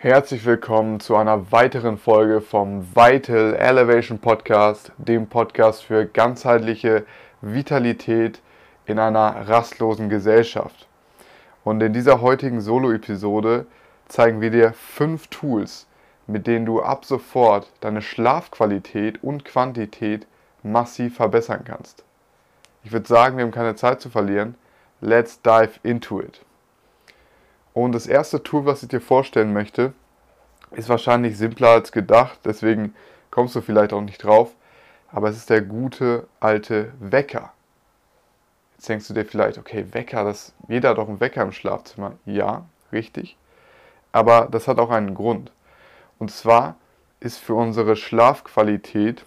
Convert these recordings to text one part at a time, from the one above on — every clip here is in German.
Herzlich willkommen zu einer weiteren Folge vom Vital Elevation Podcast, dem Podcast für ganzheitliche Vitalität in einer rastlosen Gesellschaft. Und in dieser heutigen Solo-Episode zeigen wir dir fünf Tools, mit denen du ab sofort deine Schlafqualität und Quantität massiv verbessern kannst. Ich würde sagen, wir haben keine Zeit zu verlieren. Let's dive into it. Und das erste Tool, was ich dir vorstellen möchte, ist wahrscheinlich simpler als gedacht, deswegen kommst du vielleicht auch nicht drauf, aber es ist der gute alte Wecker. Jetzt denkst du dir vielleicht, okay, Wecker, das, jeder hat doch einen Wecker im Schlafzimmer. Ja, richtig. Aber das hat auch einen Grund. Und zwar ist für unsere Schlafqualität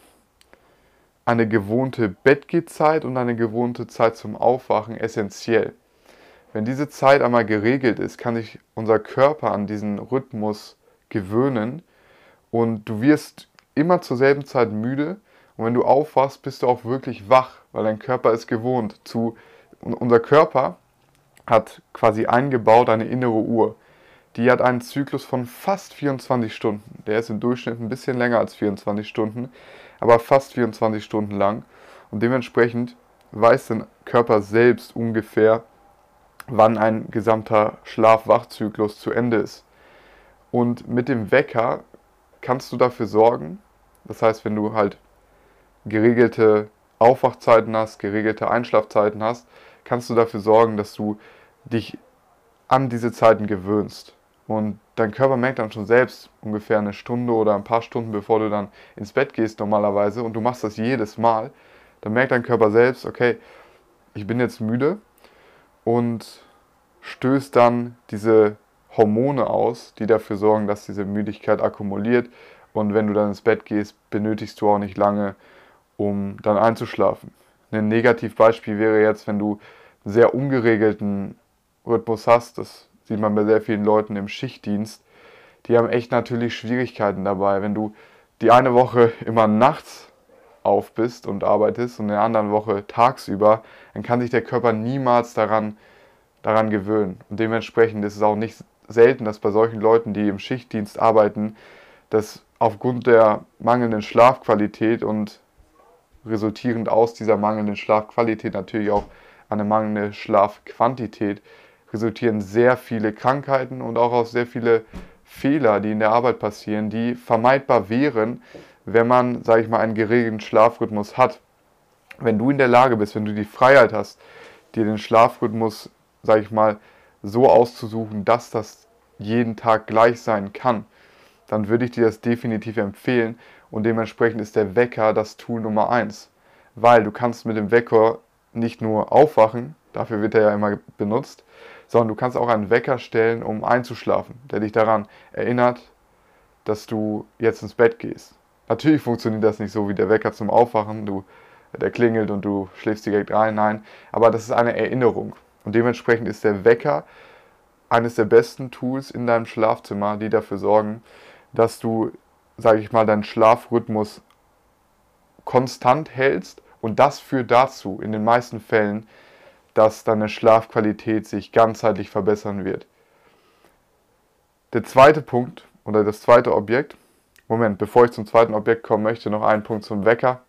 eine gewohnte Bettgehzeit und eine gewohnte Zeit zum Aufwachen essentiell. Wenn diese Zeit einmal geregelt ist, kann sich unser Körper an diesen Rhythmus gewöhnen und du wirst immer zur selben Zeit müde und wenn du aufwachst, bist du auch wirklich wach, weil dein Körper ist gewohnt zu unser Körper hat quasi eingebaut eine innere Uhr. Die hat einen Zyklus von fast 24 Stunden. Der ist im Durchschnitt ein bisschen länger als 24 Stunden, aber fast 24 Stunden lang. Und dementsprechend weiß dein Körper selbst ungefähr, wann ein gesamter Schlaf-Wach-Zyklus zu Ende ist. Und mit dem Wecker kannst du dafür sorgen, das heißt, wenn du halt geregelte Aufwachzeiten hast, geregelte Einschlafzeiten hast, kannst du dafür sorgen, dass du dich an diese Zeiten gewöhnst. Und dein Körper merkt dann schon selbst ungefähr eine Stunde oder ein paar Stunden, bevor du dann ins Bett gehst normalerweise und du machst das jedes Mal, dann merkt dein Körper selbst, okay, ich bin jetzt müde und stößt dann diese Hormone aus, die dafür sorgen, dass diese Müdigkeit akkumuliert. Und wenn du dann ins Bett gehst, benötigst du auch nicht lange, um dann einzuschlafen. Ein Negativbeispiel wäre jetzt, wenn du einen sehr ungeregelten Rhythmus hast, das sieht man bei sehr vielen Leuten im Schichtdienst, die haben echt natürlich Schwierigkeiten dabei. Wenn du die eine Woche immer nachts auf bist und arbeitest und in der anderen Woche tagsüber, dann kann sich der Körper niemals daran, daran gewöhnen. Und dementsprechend ist es auch nicht selten, dass bei solchen Leuten, die im Schichtdienst arbeiten, dass aufgrund der mangelnden Schlafqualität und resultierend aus dieser mangelnden Schlafqualität natürlich auch eine mangelnde Schlafquantität resultieren sehr viele Krankheiten und auch aus sehr viele Fehler, die in der Arbeit passieren, die vermeidbar wären, wenn man, sage ich mal, einen geregelten Schlafrhythmus hat. Wenn du in der Lage bist, wenn du die Freiheit hast, dir den Schlafrhythmus, sage ich mal, so auszusuchen, dass das jeden Tag gleich sein kann, dann würde ich dir das definitiv empfehlen und dementsprechend ist der Wecker das Tool Nummer eins, weil du kannst mit dem Wecker nicht nur aufwachen, dafür wird er ja immer benutzt, sondern du kannst auch einen Wecker stellen, um einzuschlafen, der dich daran erinnert, dass du jetzt ins Bett gehst. Natürlich funktioniert das nicht so wie der Wecker zum Aufwachen, du, der klingelt und du schläfst direkt ein, nein, aber das ist eine Erinnerung. Und dementsprechend ist der Wecker eines der besten Tools in deinem Schlafzimmer, die dafür sorgen, dass du, sage ich mal, deinen Schlafrhythmus konstant hältst und das führt dazu in den meisten Fällen, dass deine Schlafqualität sich ganzheitlich verbessern wird. Der zweite Punkt oder das zweite Objekt, Moment, bevor ich zum zweiten Objekt kommen möchte, noch einen Punkt zum Wecker.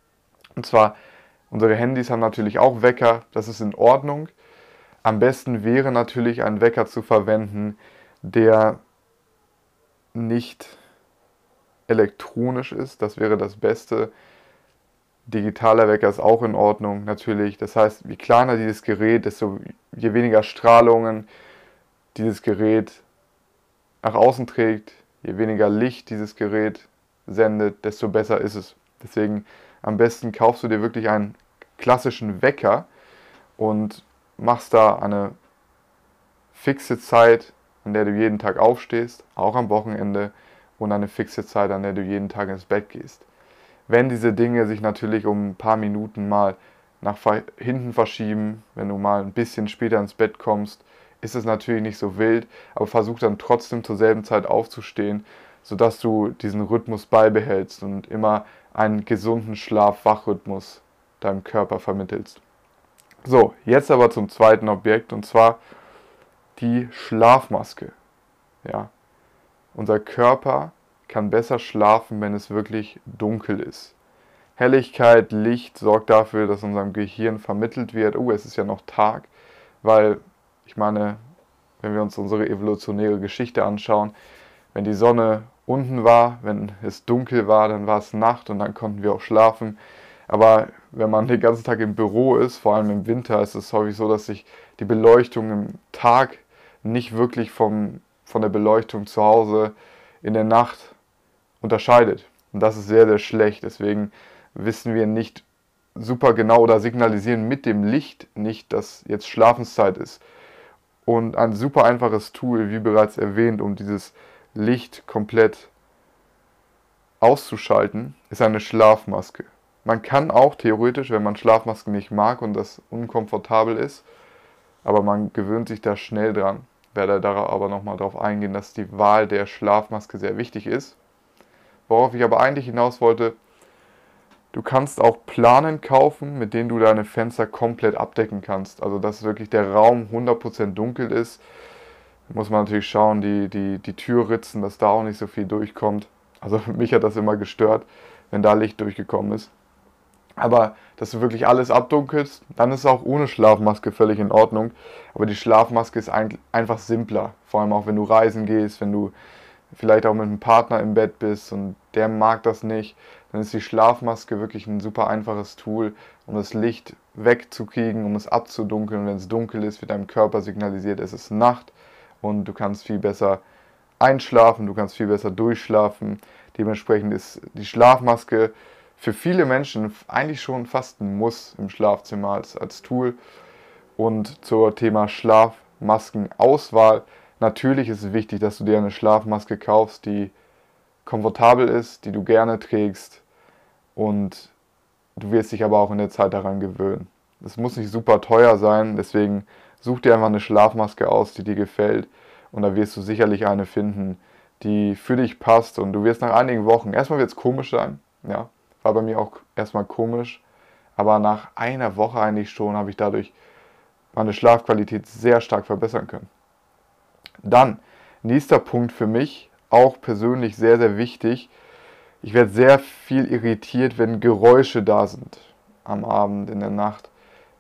Und zwar, unsere Handys haben natürlich auch Wecker, das ist in Ordnung. Am besten wäre natürlich ein Wecker zu verwenden, der nicht elektronisch ist. Das wäre das Beste. Digitaler Wecker ist auch in Ordnung natürlich. Das heißt, je kleiner dieses Gerät, desto je weniger Strahlungen dieses Gerät nach außen trägt, je weniger Licht dieses Gerät sendet, desto besser ist es. Deswegen am besten kaufst du dir wirklich einen klassischen Wecker und machst da eine fixe Zeit, an der du jeden Tag aufstehst, auch am Wochenende, und eine fixe Zeit, an der du jeden Tag ins Bett gehst. Wenn diese Dinge sich natürlich um ein paar Minuten mal nach hinten verschieben, wenn du mal ein bisschen später ins Bett kommst, ist es natürlich nicht so wild, aber versuch dann trotzdem zur selben Zeit aufzustehen, sodass du diesen Rhythmus beibehältst und immer einen gesunden Schlaf-Wach-Rhythmus deinem Körper vermittelst. So, jetzt aber zum zweiten Objekt und zwar die Schlafmaske. Ja. unser Körper kann besser schlafen, wenn es wirklich dunkel ist. Helligkeit, Licht sorgt dafür, dass unserem Gehirn vermittelt wird, oh, es ist ja noch Tag, weil ich meine, wenn wir uns unsere evolutionäre Geschichte anschauen, wenn die Sonne unten war, wenn es dunkel war, dann war es Nacht und dann konnten wir auch schlafen. Aber wenn man den ganzen Tag im Büro ist, vor allem im Winter, ist es häufig so, dass sich die Beleuchtung im Tag nicht wirklich vom, von der Beleuchtung zu Hause in der Nacht unterscheidet. Und das ist sehr, sehr schlecht. Deswegen wissen wir nicht super genau oder signalisieren mit dem Licht nicht, dass jetzt Schlafenszeit ist. Und ein super einfaches Tool, wie bereits erwähnt, um dieses Licht komplett auszuschalten, ist eine Schlafmaske. Man kann auch theoretisch, wenn man Schlafmasken nicht mag und das unkomfortabel ist, aber man gewöhnt sich da schnell dran, werde da aber nochmal darauf eingehen, dass die Wahl der Schlafmaske sehr wichtig ist. Worauf ich aber eigentlich hinaus wollte, du kannst auch Planen kaufen, mit denen du deine Fenster komplett abdecken kannst. Also dass wirklich der Raum 100% dunkel ist. Muss man natürlich schauen, die, die, die Türritzen, dass da auch nicht so viel durchkommt. Also mich hat das immer gestört, wenn da Licht durchgekommen ist. Aber dass du wirklich alles abdunkelst, dann ist es auch ohne Schlafmaske völlig in Ordnung. Aber die Schlafmaske ist einfach simpler. Vor allem auch wenn du reisen gehst, wenn du vielleicht auch mit einem Partner im Bett bist und der mag das nicht, dann ist die Schlafmaske wirklich ein super einfaches Tool, um das Licht wegzukriegen, um es abzudunkeln. Und wenn es dunkel ist, wird deinem Körper signalisiert, es ist Nacht und du kannst viel besser einschlafen, du kannst viel besser durchschlafen. Dementsprechend ist die Schlafmaske für viele Menschen eigentlich schon fast ein Muss im Schlafzimmer als, als Tool. Und zur Thema Schlafmaskenauswahl. Natürlich ist es wichtig, dass du dir eine Schlafmaske kaufst, die komfortabel ist, die du gerne trägst und du wirst dich aber auch in der Zeit daran gewöhnen. Es muss nicht super teuer sein, deswegen such dir einfach eine Schlafmaske aus, die dir gefällt und da wirst du sicherlich eine finden, die für dich passt und du wirst nach einigen Wochen, erstmal wird es komisch sein, ja, war bei mir auch erstmal komisch. Aber nach einer Woche eigentlich schon habe ich dadurch meine Schlafqualität sehr stark verbessern können. Dann, nächster Punkt für mich, auch persönlich sehr, sehr wichtig. Ich werde sehr viel irritiert, wenn Geräusche da sind am Abend, in der Nacht,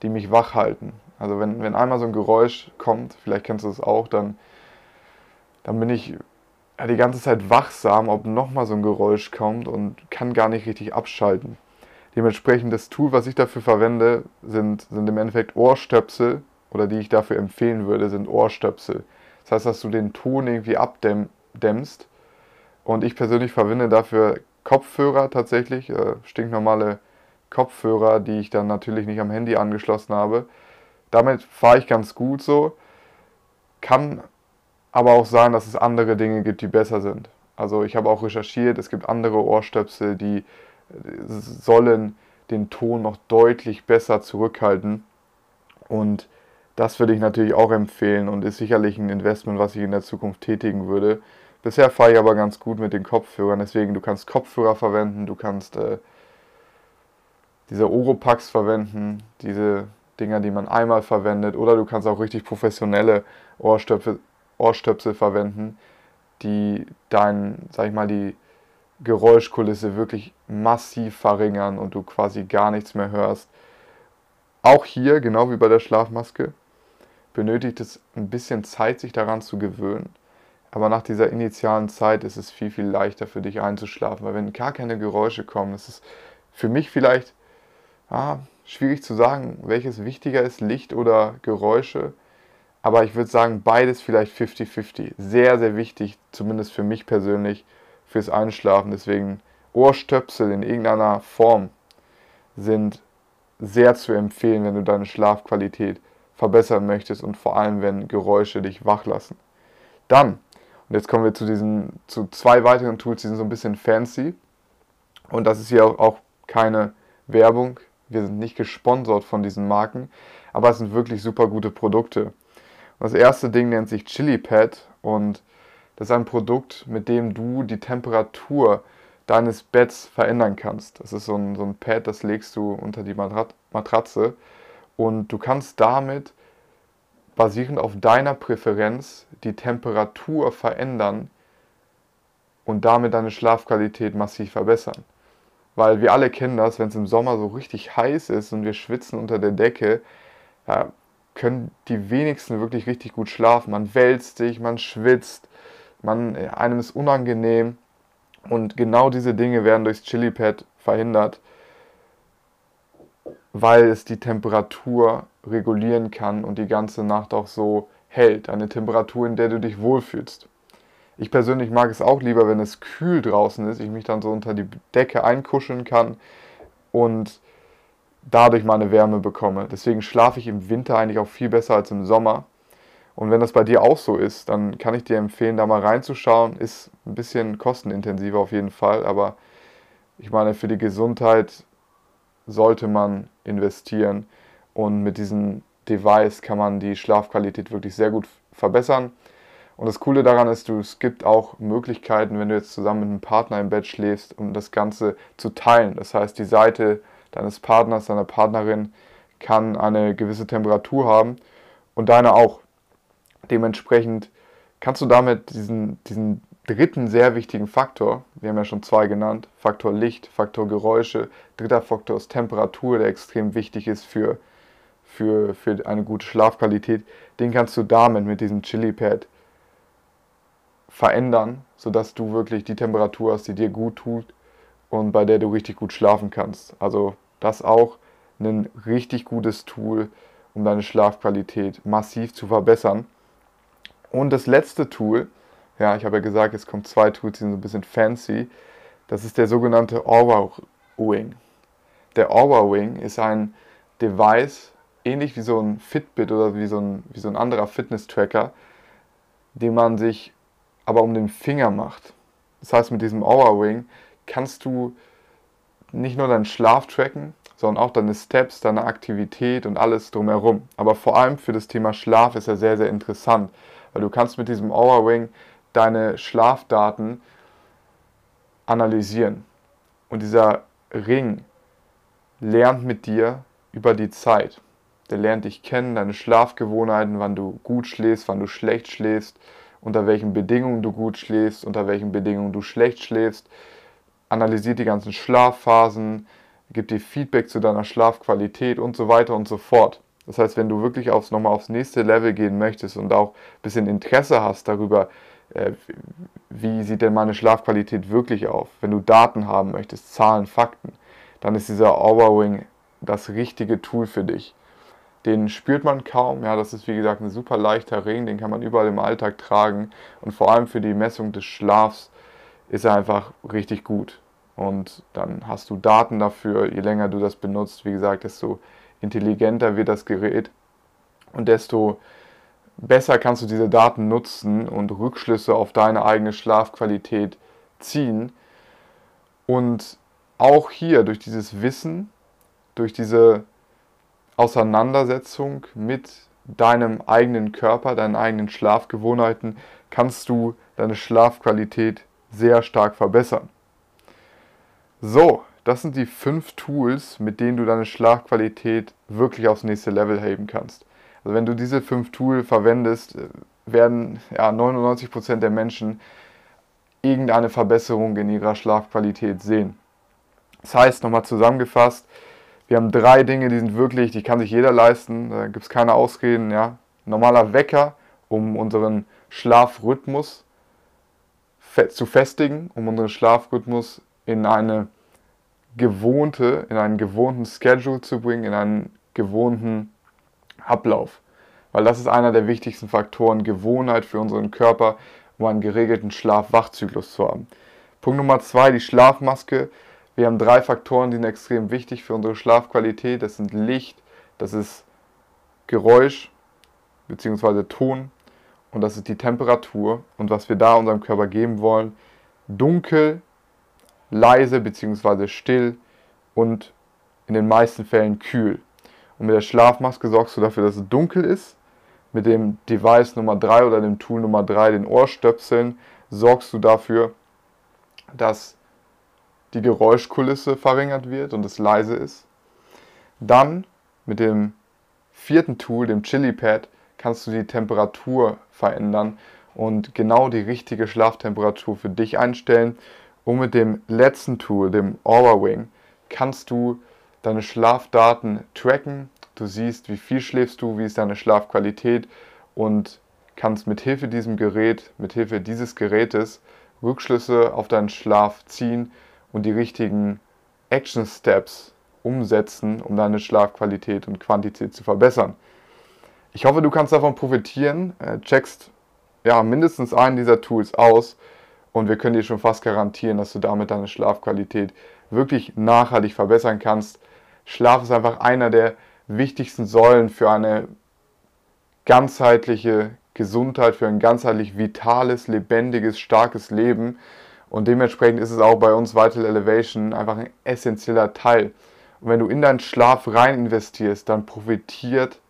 die mich wach halten. Also wenn, wenn einmal so ein Geräusch kommt, vielleicht kennst du es auch, dann, dann bin ich ja, die ganze Zeit wachsam, ob nochmal so ein Geräusch kommt und kann gar nicht richtig abschalten. Dementsprechend das Tool, was ich dafür verwende, sind, sind im Endeffekt Ohrstöpsel oder die ich dafür empfehlen würde, sind Ohrstöpsel. Das heißt, dass du den Ton irgendwie abdämmst. Und ich persönlich verwende dafür Kopfhörer tatsächlich, äh, stinknormale Kopfhörer, die ich dann natürlich nicht am Handy angeschlossen habe. Damit fahre ich ganz gut so. Kann aber auch sein, dass es andere Dinge gibt, die besser sind. Also ich habe auch recherchiert, es gibt andere Ohrstöpsel, die äh, sollen den Ton noch deutlich besser zurückhalten. Und das würde ich natürlich auch empfehlen und ist sicherlich ein Investment, was ich in der Zukunft tätigen würde. Bisher fahre ich aber ganz gut mit den Kopfhörern, deswegen du kannst Kopfhörer verwenden, du kannst äh, diese Oropax verwenden, diese Dinger, die man einmal verwendet, oder du kannst auch richtig professionelle Ohrstöpsel, Ohrstöpsel verwenden, die dein, sag ich mal, die Geräuschkulisse wirklich massiv verringern und du quasi gar nichts mehr hörst. Auch hier, genau wie bei der Schlafmaske, benötigt es ein bisschen Zeit, sich daran zu gewöhnen. Aber nach dieser initialen Zeit ist es viel, viel leichter für dich einzuschlafen, weil wenn gar keine Geräusche kommen, ist es für mich vielleicht ah, schwierig zu sagen, welches wichtiger ist, Licht oder Geräusche. Aber ich würde sagen, beides vielleicht 50-50. Sehr, sehr wichtig, zumindest für mich persönlich, fürs Einschlafen. Deswegen Ohrstöpsel in irgendeiner Form sind sehr zu empfehlen, wenn du deine Schlafqualität verbessern möchtest und vor allem, wenn Geräusche dich wach lassen. Dann, und jetzt kommen wir zu diesen, zu zwei weiteren Tools, die sind so ein bisschen fancy. Und das ist hier auch keine Werbung. Wir sind nicht gesponsert von diesen Marken, aber es sind wirklich super gute Produkte. Das erste Ding nennt sich Chili Pad und das ist ein Produkt, mit dem du die Temperatur deines Betts verändern kannst. Das ist so ein, so ein Pad, das legst du unter die Matratze und du kannst damit basierend auf deiner Präferenz die Temperatur verändern, und damit deine Schlafqualität massiv verbessern. Weil wir alle kennen das, wenn es im Sommer so richtig heiß ist und wir schwitzen unter der Decke, ja, können die wenigsten wirklich richtig gut schlafen. Man wälzt sich, man schwitzt, man, einem ist unangenehm. Und genau diese Dinge werden durchs Chili-Pad verhindert, weil es die Temperatur regulieren kann und die ganze Nacht auch so hält. Eine Temperatur, in der du dich wohlfühlst. Ich persönlich mag es auch lieber, wenn es kühl draußen ist, ich mich dann so unter die Decke einkuscheln kann und dadurch meine Wärme bekomme. Deswegen schlafe ich im Winter eigentlich auch viel besser als im Sommer. Und wenn das bei dir auch so ist, dann kann ich dir empfehlen, da mal reinzuschauen. Ist ein bisschen kostenintensiver auf jeden Fall, aber ich meine, für die Gesundheit sollte man investieren. Und mit diesem Device kann man die Schlafqualität wirklich sehr gut verbessern. Und das Coole daran ist, du, es gibt auch Möglichkeiten, wenn du jetzt zusammen mit einem Partner im Bett schläfst, um das Ganze zu teilen. Das heißt, die Seite deines Partners, deiner Partnerin kann eine gewisse Temperatur haben und deine auch. Dementsprechend kannst du damit diesen, diesen dritten sehr wichtigen Faktor, wir haben ja schon zwei genannt, Faktor Licht, Faktor Geräusche, dritter Faktor ist Temperatur, der extrem wichtig ist für, für, für eine gute Schlafqualität, den kannst du damit mit diesem Chili Pad verändern, sodass du wirklich die Temperatur hast, die dir gut tut und bei der du richtig gut schlafen kannst. Also das auch ein richtig gutes Tool, um deine Schlafqualität massiv zu verbessern. Und das letzte Tool, ja, ich habe ja gesagt, es kommen zwei Tools, die sind so ein bisschen fancy. Das ist der sogenannte Aura Wing. Der Aura Wing ist ein Device, ähnlich wie so ein Fitbit oder wie so ein, wie so ein anderer Fitness-Tracker, den man sich aber um den Finger macht. Das heißt, mit diesem Aura Wing kannst du nicht nur deinen Schlaf tracken, sondern auch deine Steps, deine Aktivität und alles drumherum. Aber vor allem für das Thema Schlaf ist er sehr, sehr interessant, weil du kannst mit diesem Aura Ring deine Schlafdaten analysieren. Und dieser Ring lernt mit dir über die Zeit. Der lernt dich kennen, deine Schlafgewohnheiten, wann du gut schläfst, wann du schlecht schläfst, unter welchen Bedingungen du gut schläfst, unter welchen Bedingungen du schlecht schläfst, analysiert die ganzen Schlafphasen, gibt dir Feedback zu deiner Schlafqualität und so weiter und so fort. Das heißt, wenn du wirklich aufs, nochmal aufs nächste Level gehen möchtest und auch ein bisschen Interesse hast darüber, äh, wie sieht denn meine Schlafqualität wirklich auf, wenn du Daten haben möchtest, Zahlen, Fakten, dann ist dieser Overwing das richtige Tool für dich. Den spürt man kaum, ja, das ist wie gesagt ein super leichter Ring, den kann man überall im Alltag tragen und vor allem für die Messung des Schlafs ist er einfach richtig gut. Und dann hast du Daten dafür. Je länger du das benutzt, wie gesagt, desto intelligenter wird das Gerät und desto besser kannst du diese Daten nutzen und Rückschlüsse auf deine eigene Schlafqualität ziehen. Und auch hier durch dieses Wissen, durch diese Auseinandersetzung mit deinem eigenen Körper, deinen eigenen Schlafgewohnheiten, kannst du deine Schlafqualität sehr stark verbessern. So, das sind die fünf Tools, mit denen du deine Schlafqualität wirklich aufs nächste Level heben kannst. Also wenn du diese fünf Tools verwendest, äh, werden ja, 99% der Menschen irgendeine Verbesserung in ihrer Schlafqualität sehen. Das heißt, nochmal zusammengefasst, wir haben drei Dinge, die sind wirklich, die kann sich jeder leisten, da gibt es keine Ausreden. Ja. Normaler Wecker, um unseren Schlafrhythmus zu festigen, um unseren Schlafrhythmus in eine gewohnte, in einen gewohnten Schedule zu bringen, in einen gewohnten Ablauf. Weil das ist einer der wichtigsten Faktoren, Gewohnheit für unseren Körper, um einen geregelten Schlaf-Wachzyklus zu haben. Punkt Nummer zwei, die Schlafmaske. Wir haben drei Faktoren, die sind extrem wichtig für unsere Schlafqualität. Das sind Licht, das ist Geräusch bzw. Ton und das ist die Temperatur und was wir da unserem Körper geben wollen. Dunkel, leise bzw. still und in den meisten Fällen kühl. Und mit der Schlafmaske sorgst du dafür, dass es dunkel ist. Mit dem Device Nummer 3 oder dem Tool Nummer 3, den Ohrstöpseln, sorgst du dafür, dass die Geräuschkulisse verringert wird und es leise ist. Dann mit dem vierten Tool, dem Chili Pad, kannst du die Temperatur verändern und genau die richtige Schlaftemperatur für dich einstellen. Und mit dem letzten Tool, dem Aura Wing, kannst du deine Schlafdaten tracken. Du siehst, wie viel schläfst du, wie ist deine Schlafqualität und kannst mit Hilfe diesem Gerät, mit Hilfe dieses Gerätes Rückschlüsse auf deinen Schlaf ziehen und die richtigen Action Steps umsetzen, um deine Schlafqualität und Quantität zu verbessern. Ich hoffe, du kannst davon profitieren. Äh, checkst ja, mindestens einen dieser Tools aus und wir können dir schon fast garantieren, dass du damit deine Schlafqualität wirklich nachhaltig verbessern kannst. Schlaf ist einfach einer der wichtigsten Säulen für eine ganzheitliche Gesundheit, für ein ganzheitlich vitales, lebendiges, starkes Leben. Und dementsprechend ist es auch bei uns Vital Elevation einfach ein essentieller Teil. Und wenn du in deinen Schlaf rein investierst, dann profitiert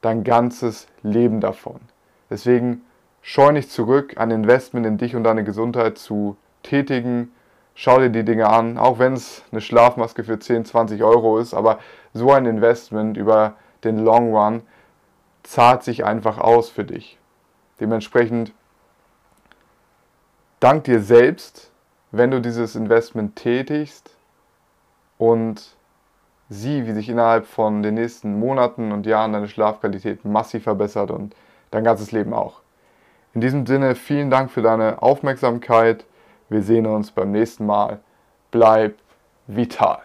dein ganzes Leben davon. Deswegen scheu nicht zurück, ein Investment in dich und deine Gesundheit zu tätigen. Schau dir die Dinge an, auch wenn es eine Schlafmaske für 10, 20 Euro ist, aber so ein Investment über den Long Run zahlt sich einfach aus für dich. Dementsprechend dank dir selbst, wenn du dieses Investment tätigst und sieh, wie sich innerhalb von den nächsten Monaten und Jahren deine Schlafqualität massiv verbessert und dein ganzes Leben auch. In diesem Sinne, vielen Dank für deine Aufmerksamkeit. Wir sehen uns beim nächsten Mal. Bleib vital.